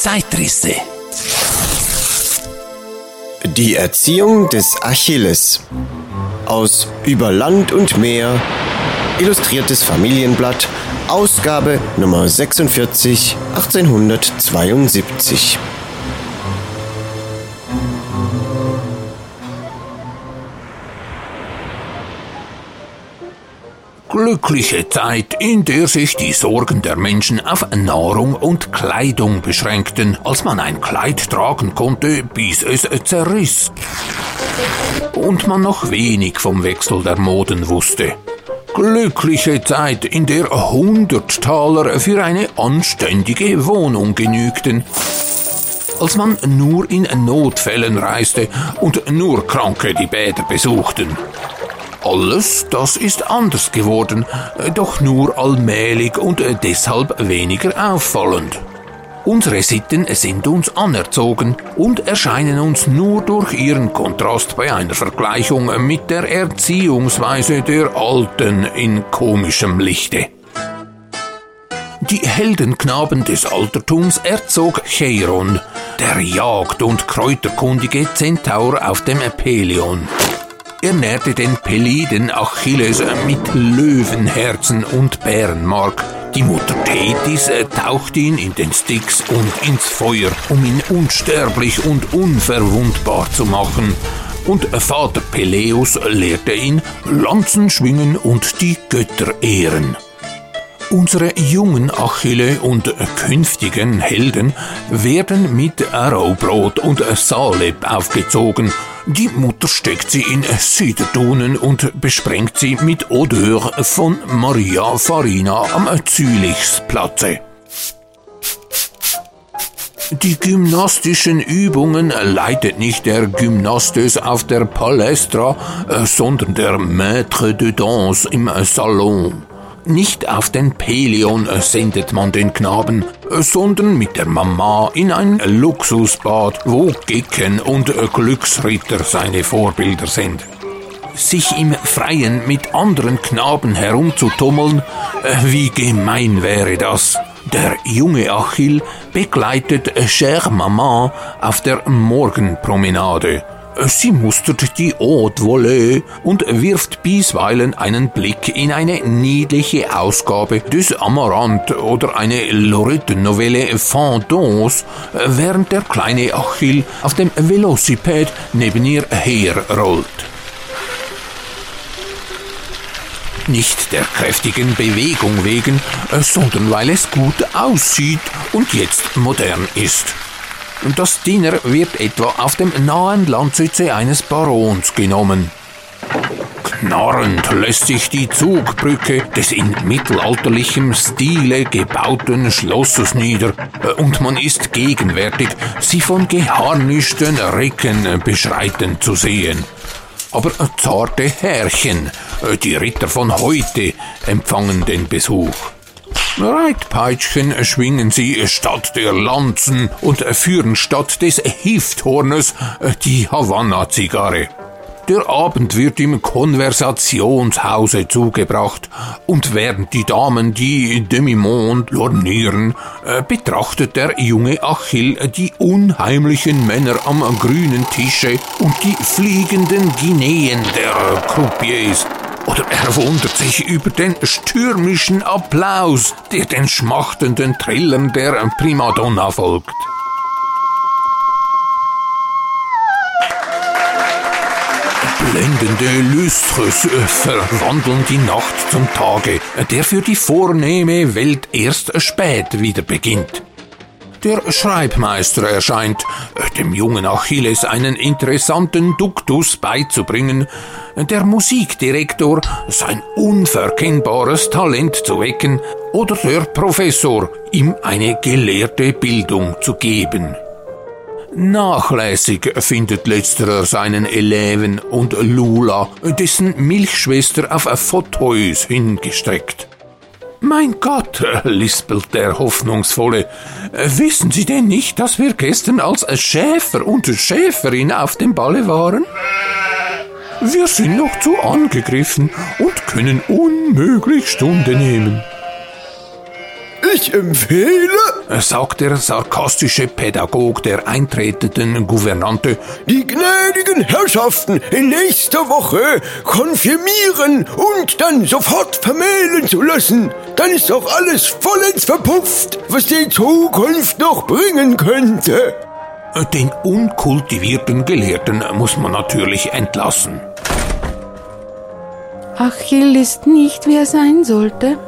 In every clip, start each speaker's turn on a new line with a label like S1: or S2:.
S1: Zeitrisse.
S2: Die Erziehung des Achilles. Aus Über Land und Meer. Illustriertes Familienblatt. Ausgabe Nummer 46 1872.
S1: Glückliche Zeit, in der sich die Sorgen der Menschen auf Nahrung und Kleidung beschränkten. Als man ein Kleid tragen konnte, bis es zerriss. Und man noch wenig vom Wechsel der Moden wusste. Glückliche Zeit, in der 100 Taler für eine anständige Wohnung genügten als man nur in Notfällen reiste und nur Kranke die Bäder besuchten. Alles das ist anders geworden, doch nur allmählich und deshalb weniger auffallend. Unsere Sitten sind uns anerzogen und erscheinen uns nur durch ihren Kontrast bei einer Vergleichung mit der Erziehungsweise der Alten in komischem Lichte. Die Heldenknaben des Altertums erzog Cheiron, der Jagd- und Kräuterkundige Zentaur auf dem Pelion. Er nährte den Peliden Achilles mit Löwenherzen und Bärenmark. Die Mutter Thetis tauchte ihn in den Styx und ins Feuer, um ihn unsterblich und unverwundbar zu machen. Und Vater Peleus lehrte ihn Lanzen schwingen und die Götter ehren. Unsere jungen Achille und künftigen Helden werden mit Arrowbrot und Saleb aufgezogen die Mutter steckt sie in Siederdunen und besprengt sie mit Odeur von Maria Farina am Zülichsplatze. Die gymnastischen Übungen leitet nicht der Gymnastes auf der Palestra, sondern der Maître de Danse im Salon. Nicht auf den Pelion sendet man den Knaben, sondern mit der Mama in ein Luxusbad, wo Gecken und Glücksritter seine Vorbilder sind. Sich im Freien mit anderen Knaben herumzutummeln, wie gemein wäre das. Der junge Achill begleitet Cher Mama auf der Morgenpromenade. Sie mustert die Haute Volée und wirft bisweilen einen Blick in eine niedliche Ausgabe des Amaranth oder eine Lorette-Novelle Fantômes, während der kleine Achill auf dem Velociped neben ihr herrollt. Nicht der kräftigen Bewegung wegen, sondern weil es gut aussieht und jetzt modern ist. Das Dinner wird etwa auf dem nahen Landsitze eines Barons genommen. Knarrend lässt sich die Zugbrücke des in mittelalterlichem Stile gebauten Schlosses nieder und man ist gegenwärtig, sie von geharnischten Recken beschreiten zu sehen. Aber zarte Herrchen, die Ritter von heute, empfangen den Besuch. Reitpeitschen schwingen sie statt der Lanzen und führen statt des Hifthornes die Havanna-Zigarre. Der Abend wird im Konversationshause zugebracht und während die Damen die Demimonde lornieren, betrachtet der junge Achill die unheimlichen Männer am grünen Tische und die fliegenden Guineen der Croupiers oder er wundert sich über den stürmischen Applaus, der den schmachtenden Trillern der Primadonna folgt. Blendende Lustres verwandeln die Nacht zum Tage, der für die vornehme Welt erst spät wieder beginnt. Der Schreibmeister erscheint, dem jungen Achilles einen interessanten Duktus beizubringen, der Musikdirektor sein unverkennbares Talent zu wecken oder der Professor ihm eine gelehrte Bildung zu geben. Nachlässig findet letzterer seinen Eleven und Lula, dessen Milchschwester auf Fauteuils hingestreckt. Mein Gott, lispelt der Hoffnungsvolle, wissen Sie denn nicht, dass wir gestern als Schäfer und Schäferin auf dem Balle waren? Wir sind noch zu angegriffen und können unmöglich Stunde nehmen.
S3: Ich empfehle,
S1: sagt der sarkastische Pädagog der eintretenden Gouvernante,
S3: die gnädigen Herrschaften in nächster Woche konfirmieren und dann sofort vermählen zu lassen. Dann ist doch alles vollends verpufft, was die Zukunft noch bringen könnte.
S1: Den unkultivierten Gelehrten muss man natürlich entlassen.
S4: Achill ist nicht, wie er sein sollte,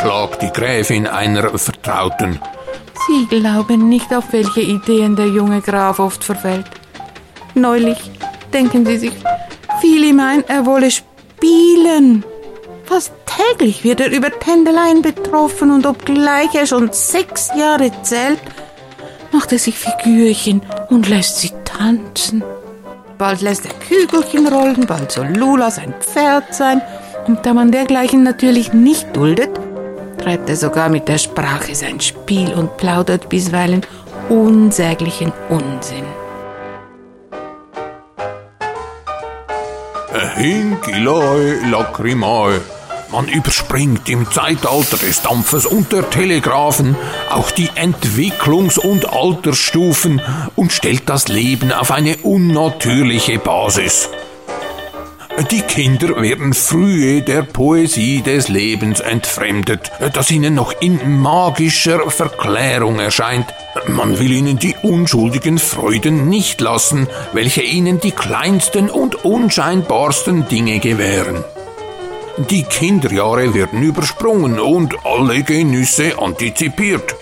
S1: klagt die Gräfin einer Vertrauten.
S4: Sie glauben nicht, auf welche Ideen der junge Graf oft verfällt. Neulich, denken Sie sich, fiel ihm ein, er wolle spielen. Fast täglich wird er über Tändeleien betroffen und obgleich er schon sechs Jahre zählt, macht er sich Figürchen und lässt sie tanzen. Bald lässt er Kügelchen rollen, bald soll Lula sein Pferd sein. Und da man dergleichen natürlich nicht duldet, treibt er sogar mit der Sprache sein Spiel und plaudert bisweilen unsäglichen Unsinn.
S1: Hinkilae lacrimae. Man überspringt im Zeitalter des Dampfes und der Telegraphen auch die Entwicklungs- und Altersstufen und stellt das Leben auf eine unnatürliche Basis. Die Kinder werden frühe der Poesie des Lebens entfremdet, das ihnen noch in magischer Verklärung erscheint. Man will ihnen die unschuldigen Freuden nicht lassen, welche ihnen die kleinsten und unscheinbarsten Dinge gewähren. Die Kinderjahre werden übersprungen und alle Genüsse antizipiert.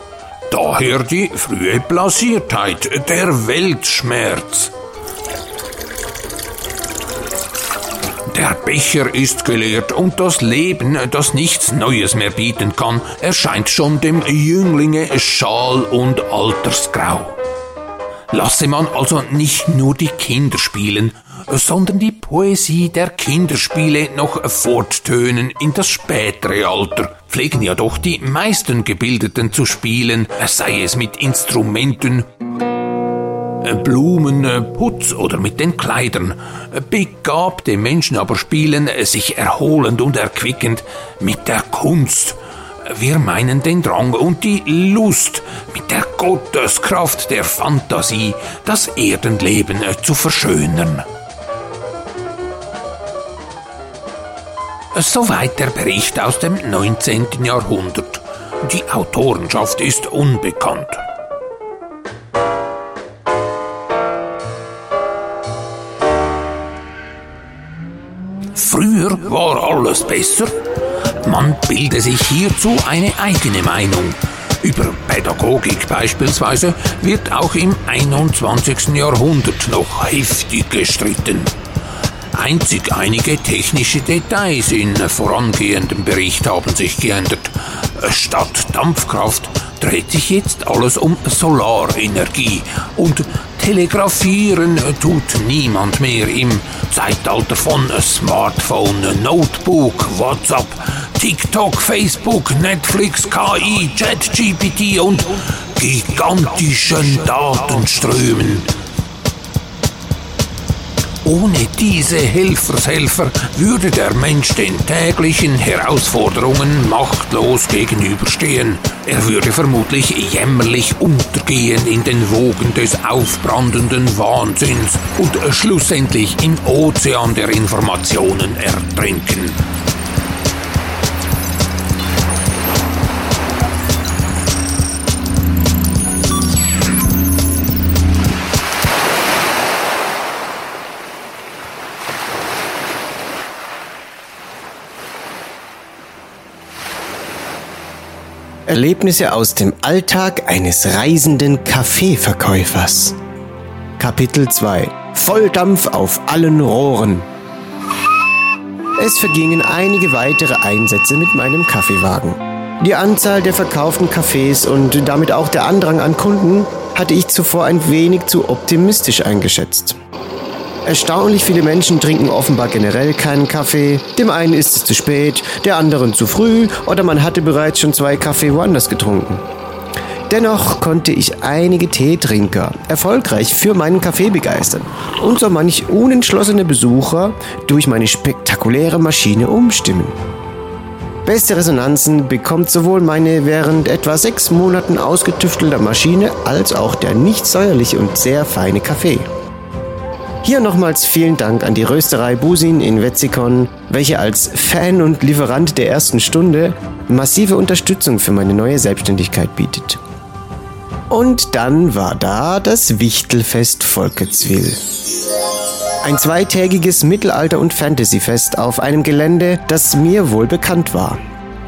S1: Daher die frühe Blasiertheit, der Weltschmerz. Der Becher ist geleert und das Leben, das nichts Neues mehr bieten kann, erscheint schon dem Jünglinge schal und altersgrau. Lasse man also nicht nur die Kinder spielen, sondern die Poesie der Kinderspiele noch forttönen in das spätere Alter, pflegen ja doch die meisten Gebildeten zu spielen, sei es mit Instrumenten, Blumen, äh, Putz oder mit den Kleidern. Begabte Menschen aber spielen sich erholend und erquickend mit der Kunst. Wir meinen den Drang und die Lust, mit der Gotteskraft der Fantasie das Erdenleben äh, zu verschönern. Soweit der Bericht aus dem 19. Jahrhundert. Die Autorenschaft ist unbekannt. Früher war alles besser. Man bilde sich hierzu eine eigene Meinung. Über Pädagogik beispielsweise wird auch im 21. Jahrhundert noch heftig gestritten. Einzig einige technische Details in vorangehendem Bericht haben sich geändert. Statt Dampfkraft dreht sich jetzt alles um Solarenergie und telegrafieren tut niemand mehr im Zeitalter von Smartphone, Notebook, WhatsApp, TikTok, Facebook, Netflix, KI, ChatGPT und gigantischen Datenströmen. Ohne diese Helfershelfer würde der Mensch den täglichen Herausforderungen machtlos gegenüberstehen. Er würde vermutlich jämmerlich untergehen in den Wogen des aufbrandenden Wahnsinns und schlussendlich im Ozean der Informationen ertrinken.
S2: Erlebnisse aus dem Alltag eines reisenden Kaffeeverkäufers. Kapitel 2 Volldampf auf allen Rohren. Es vergingen einige weitere Einsätze mit meinem Kaffeewagen. Die Anzahl der verkauften Kaffees und damit auch der Andrang an Kunden hatte ich zuvor ein wenig zu optimistisch eingeschätzt. Erstaunlich viele Menschen trinken offenbar generell keinen Kaffee. Dem einen ist es zu spät, der anderen zu früh oder man hatte bereits schon zwei Kaffee woanders getrunken. Dennoch konnte ich einige Teetrinker erfolgreich für meinen Kaffee begeistern und so manch unentschlossene Besucher durch meine spektakuläre Maschine umstimmen. Beste Resonanzen bekommt sowohl meine während etwa sechs Monaten ausgetüftelte Maschine als auch der nicht säuerliche und sehr feine Kaffee. Hier nochmals vielen Dank an die Rösterei Busin in Wetzikon, welche als Fan und Lieferant der ersten Stunde massive Unterstützung für meine neue Selbstständigkeit bietet. Und dann war da das Wichtelfest Volketswil. Ein zweitägiges Mittelalter- und Fantasyfest auf einem Gelände, das mir wohl bekannt war.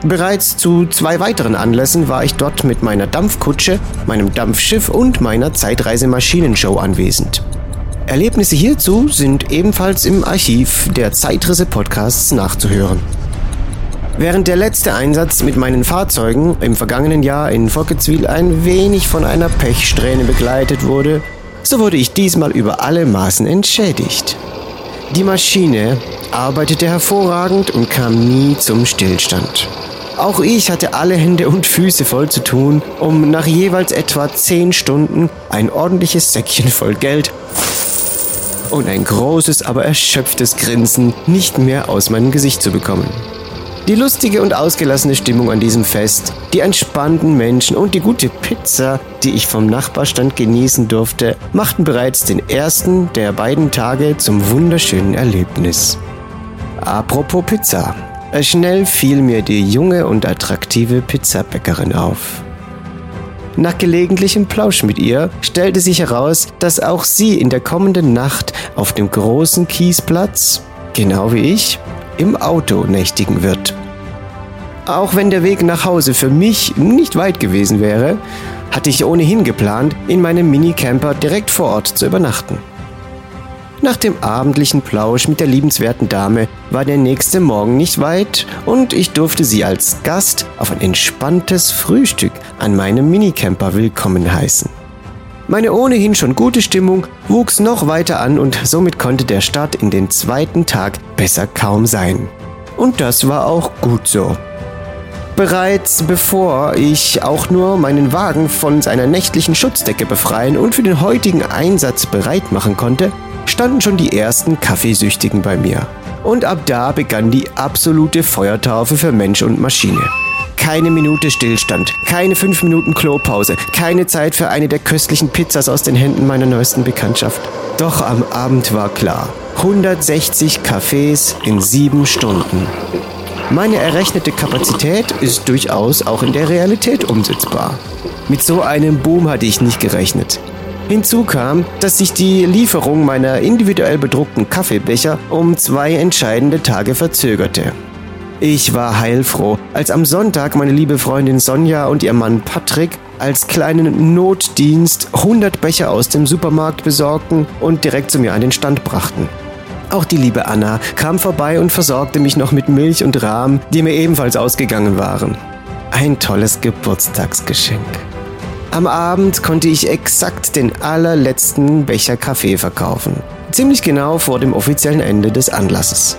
S2: Bereits zu zwei weiteren Anlässen war ich dort mit meiner Dampfkutsche, meinem Dampfschiff und meiner Zeitreisemaschinenshow anwesend. Erlebnisse hierzu sind ebenfalls im Archiv der Zeitrisse Podcasts nachzuhören. Während der letzte Einsatz mit meinen Fahrzeugen im vergangenen Jahr in Focketswil ein wenig von einer Pechsträhne begleitet wurde, so wurde ich diesmal über alle Maßen entschädigt. Die Maschine arbeitete hervorragend und kam nie zum Stillstand. Auch ich hatte alle Hände und Füße voll zu tun, um nach jeweils etwa 10 Stunden ein ordentliches Säckchen voll Geld und ein großes, aber erschöpftes Grinsen nicht mehr aus meinem Gesicht zu bekommen. Die lustige und ausgelassene Stimmung an diesem Fest, die entspannten Menschen und die gute Pizza, die ich vom Nachbarstand genießen durfte, machten bereits den ersten der beiden Tage zum wunderschönen Erlebnis. Apropos Pizza. Schnell fiel mir die junge und attraktive Pizzabäckerin auf. Nach gelegentlichem Plausch mit ihr stellte sich heraus, dass auch sie in der kommenden Nacht auf dem großen Kiesplatz, genau wie ich, im Auto nächtigen wird. Auch wenn der Weg nach Hause für mich nicht weit gewesen wäre, hatte ich ohnehin geplant, in meinem Minicamper direkt vor Ort zu übernachten. Nach dem abendlichen Plausch mit der liebenswerten Dame war der nächste Morgen nicht weit und ich durfte sie als Gast auf ein entspanntes Frühstück an meinem Minicamper willkommen heißen. Meine ohnehin schon gute Stimmung wuchs noch weiter an und somit konnte der Start in den zweiten Tag besser kaum sein. Und das war auch gut so. Bereits bevor ich auch nur meinen Wagen von seiner nächtlichen Schutzdecke befreien und für den heutigen Einsatz bereit machen konnte, standen schon die ersten Kaffeesüchtigen bei mir. Und ab da begann die absolute Feuertaufe für Mensch und Maschine. Keine Minute Stillstand, keine fünf Minuten Klopause, keine Zeit für eine der köstlichen Pizzas aus den Händen meiner neuesten Bekanntschaft. Doch am Abend war klar. 160 Kaffees in sieben Stunden. Meine errechnete Kapazität ist durchaus auch in der Realität umsetzbar. Mit so einem Boom hatte ich nicht gerechnet. Hinzu kam, dass sich die Lieferung meiner individuell bedruckten Kaffeebecher um zwei entscheidende Tage verzögerte. Ich war heilfroh, als am Sonntag meine liebe Freundin Sonja und ihr Mann Patrick als kleinen Notdienst 100 Becher aus dem Supermarkt besorgten und direkt zu mir an den Stand brachten. Auch die liebe Anna kam vorbei und versorgte mich noch mit Milch und Rahm, die mir ebenfalls ausgegangen waren. Ein tolles Geburtstagsgeschenk. Am Abend konnte ich exakt den allerletzten Becher Kaffee verkaufen. Ziemlich genau vor dem offiziellen Ende des Anlasses.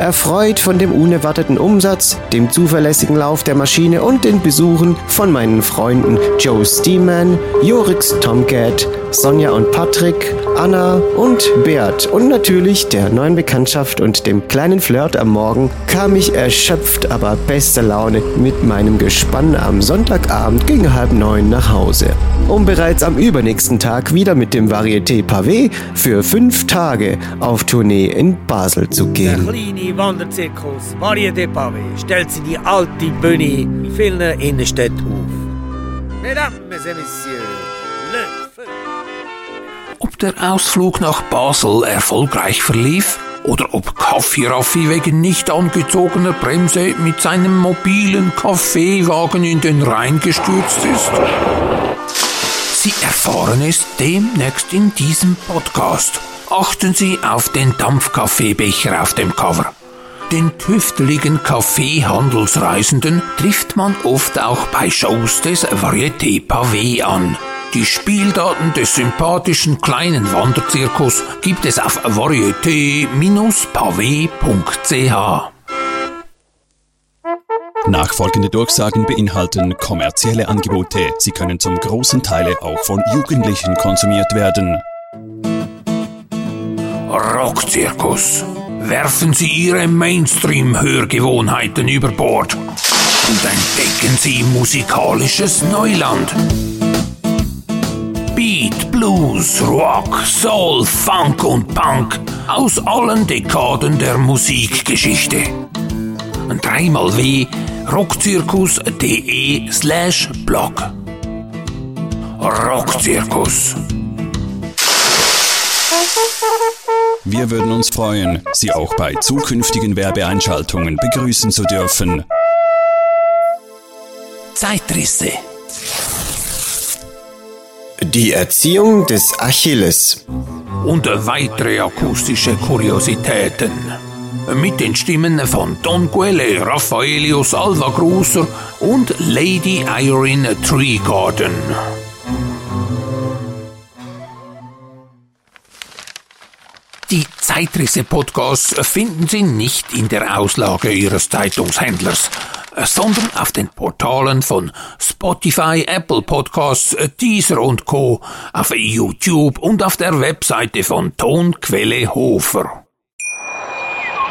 S2: Erfreut von dem unerwarteten Umsatz, dem zuverlässigen Lauf der Maschine und den Besuchen von meinen Freunden Joe Steeman, Jorix Tomcat, Sonja und Patrick, Anna und Beat. Und natürlich der neuen Bekanntschaft und dem kleinen Flirt am Morgen kam ich erschöpft, aber bester Laune mit meinem Gespann am Sonntagabend gegen halb neun nach Hause, um bereits am übernächsten Tag wieder mit dem Varieté Pavé für fünf Tage auf Tournee in Basel zu gehen.
S5: Der kleine Wanderzirkus Varieté Pavé stellt sie die alte Bühne in vielen Innenstädten auf. Mesdames et Messieurs, le feu.
S1: Ob der Ausflug nach Basel erfolgreich verlief oder ob Kaffee Raffi wegen nicht angezogener Bremse mit seinem mobilen Kaffeewagen in den Rhein gestürzt ist. Sie erfahren es demnächst in diesem Podcast. Achten Sie auf den Dampfkaffeebecher auf dem Cover. Den tüfteligen Kaffeehandelsreisenden trifft man oft auch bei Shows des Varieté Pavé an. Die Spieldaten des sympathischen kleinen Wanderzirkus gibt es auf varieté-pavé.ch.
S6: Nachfolgende Durchsagen beinhalten kommerzielle Angebote. Sie können zum großen Teil auch von Jugendlichen konsumiert werden.
S1: Rockzirkus. Werfen Sie Ihre Mainstream-Hörgewohnheiten über Bord und entdecken Sie musikalisches Neuland. Beat, Blues, Rock, Soul, Funk und Punk aus allen Dekaden der Musikgeschichte. Dreimal W rockzirkus.de slash blog. Rockzirkus.
S6: Wir würden uns freuen, Sie auch bei zukünftigen Werbeeinschaltungen begrüßen zu dürfen.
S1: Zeitrisse.
S2: Die Erziehung des Achilles.
S1: Und weitere akustische Kuriositäten. Mit den Stimmen von Don Quelle, Raffaelius Alva Gruser und Lady Irene Treegarden. Die Zeitrisse-Podcasts finden Sie nicht in der Auslage Ihres Zeitungshändlers, sondern auf den Portalen von Spotify, Apple Podcasts, Deezer und Co., auf YouTube und auf der Webseite von Tonquelle Hofer.